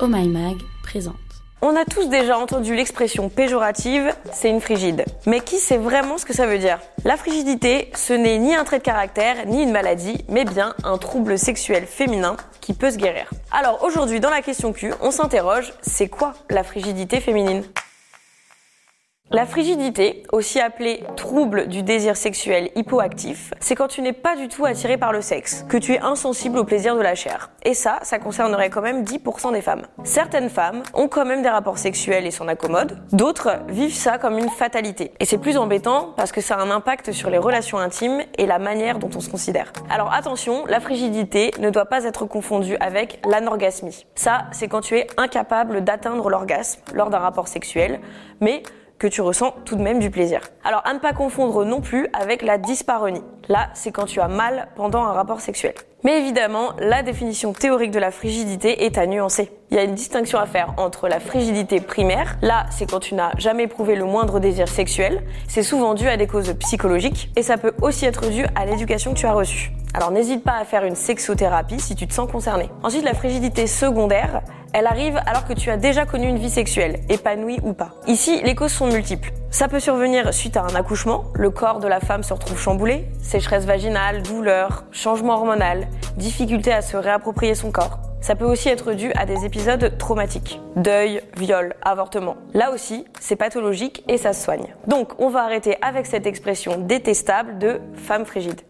Oh présente. On a tous déjà entendu l'expression péjorative, c'est une frigide. Mais qui sait vraiment ce que ça veut dire? La frigidité, ce n'est ni un trait de caractère, ni une maladie, mais bien un trouble sexuel féminin qui peut se guérir. Alors aujourd'hui, dans la question Q, on s'interroge, c'est quoi la frigidité féminine? La frigidité, aussi appelée trouble du désir sexuel hypoactif, c'est quand tu n'es pas du tout attiré par le sexe, que tu es insensible au plaisir de la chair. Et ça, ça concernerait quand même 10% des femmes. Certaines femmes ont quand même des rapports sexuels et s'en accommodent, d'autres vivent ça comme une fatalité. Et c'est plus embêtant parce que ça a un impact sur les relations intimes et la manière dont on se considère. Alors attention, la frigidité ne doit pas être confondue avec l'anorgasmie. Ça, c'est quand tu es incapable d'atteindre l'orgasme lors d'un rapport sexuel, mais que tu ressens tout de même du plaisir. Alors à ne pas confondre non plus avec la dyspareunie. Là, c'est quand tu as mal pendant un rapport sexuel. Mais évidemment, la définition théorique de la frigidité est à nuancer. Il y a une distinction à faire entre la frigidité primaire, là c'est quand tu n'as jamais éprouvé le moindre désir sexuel, c'est souvent dû à des causes psychologiques, et ça peut aussi être dû à l'éducation que tu as reçue. Alors n'hésite pas à faire une sexothérapie si tu te sens concerné. Ensuite, la frigidité secondaire, elle arrive alors que tu as déjà connu une vie sexuelle, épanouie ou pas. Ici, les causes sont multiples. Ça peut survenir suite à un accouchement, le corps de la femme se retrouve chamboulé, sécheresse vaginale, douleur, changement hormonal, difficulté à se réapproprier son corps. Ça peut aussi être dû à des épisodes traumatiques. Deuil, viol, avortement. Là aussi, c'est pathologique et ça se soigne. Donc, on va arrêter avec cette expression détestable de femme frigide.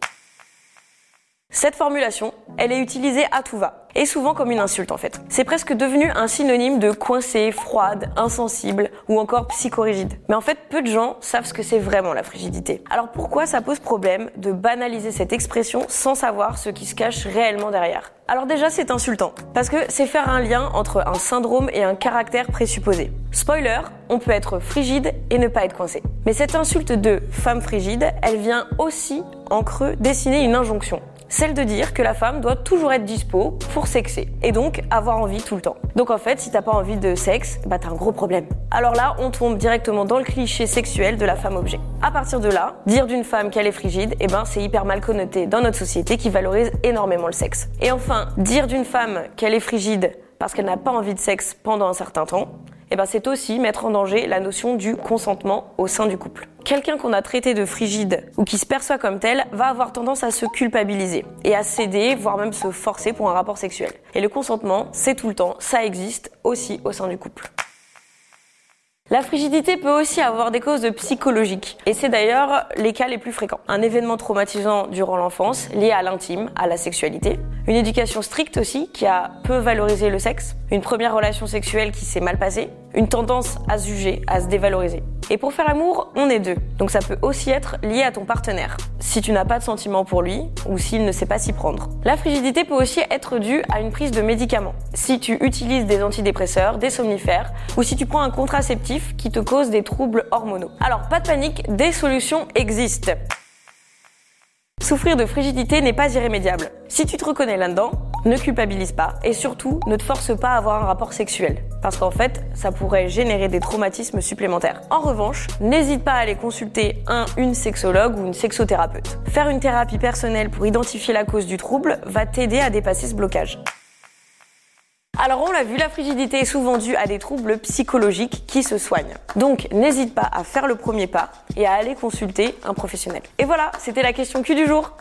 Cette formulation, elle est utilisée à tout va, et souvent comme une insulte en fait. C'est presque devenu un synonyme de coincé, froide, insensible ou encore psychorigide. Mais en fait, peu de gens savent ce que c'est vraiment la frigidité. Alors pourquoi ça pose problème de banaliser cette expression sans savoir ce qui se cache réellement derrière? Alors déjà, c'est insultant, parce que c'est faire un lien entre un syndrome et un caractère présupposé. Spoiler, on peut être frigide et ne pas être coincé. Mais cette insulte de femme frigide, elle vient aussi en creux dessiner une injonction celle de dire que la femme doit toujours être dispo pour sexer et donc avoir envie tout le temps. Donc en fait, si t'as pas envie de sexe, bah t'as un gros problème. Alors là, on tombe directement dans le cliché sexuel de la femme objet. À partir de là, dire d'une femme qu'elle est frigide, eh ben c'est hyper mal connoté dans notre société qui valorise énormément le sexe. Et enfin, dire d'une femme qu'elle est frigide parce qu'elle n'a pas envie de sexe pendant un certain temps, eh ben c'est aussi mettre en danger la notion du consentement au sein du couple. Quelqu'un qu'on a traité de frigide ou qui se perçoit comme tel va avoir tendance à se culpabiliser et à céder, voire même se forcer pour un rapport sexuel. Et le consentement, c'est tout le temps, ça existe aussi au sein du couple. La frigidité peut aussi avoir des causes psychologiques, et c'est d'ailleurs les cas les plus fréquents. Un événement traumatisant durant l'enfance, lié à l'intime, à la sexualité, une éducation stricte aussi, qui a peu valorisé le sexe, une première relation sexuelle qui s'est mal passée, une tendance à se juger, à se dévaloriser. Et pour faire l'amour, on est deux. Donc ça peut aussi être lié à ton partenaire. Si tu n'as pas de sentiment pour lui, ou s'il ne sait pas s'y prendre. La frigidité peut aussi être due à une prise de médicaments. Si tu utilises des antidépresseurs, des somnifères, ou si tu prends un contraceptif qui te cause des troubles hormonaux. Alors pas de panique, des solutions existent. Souffrir de frigidité n'est pas irrémédiable. Si tu te reconnais là-dedans, ne culpabilise pas et surtout ne te force pas à avoir un rapport sexuel parce qu'en fait, ça pourrait générer des traumatismes supplémentaires. En revanche, n'hésite pas à aller consulter un, une sexologue ou une sexothérapeute. Faire une thérapie personnelle pour identifier la cause du trouble va t'aider à dépasser ce blocage. Alors on l'a vu, la frigidité est souvent due à des troubles psychologiques qui se soignent. Donc n'hésite pas à faire le premier pas et à aller consulter un professionnel. Et voilà, c'était la question Q du jour.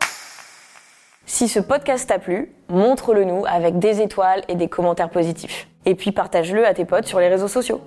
Si ce podcast t'a plu, montre-le nous avec des étoiles et des commentaires positifs. Et puis partage-le à tes potes sur les réseaux sociaux.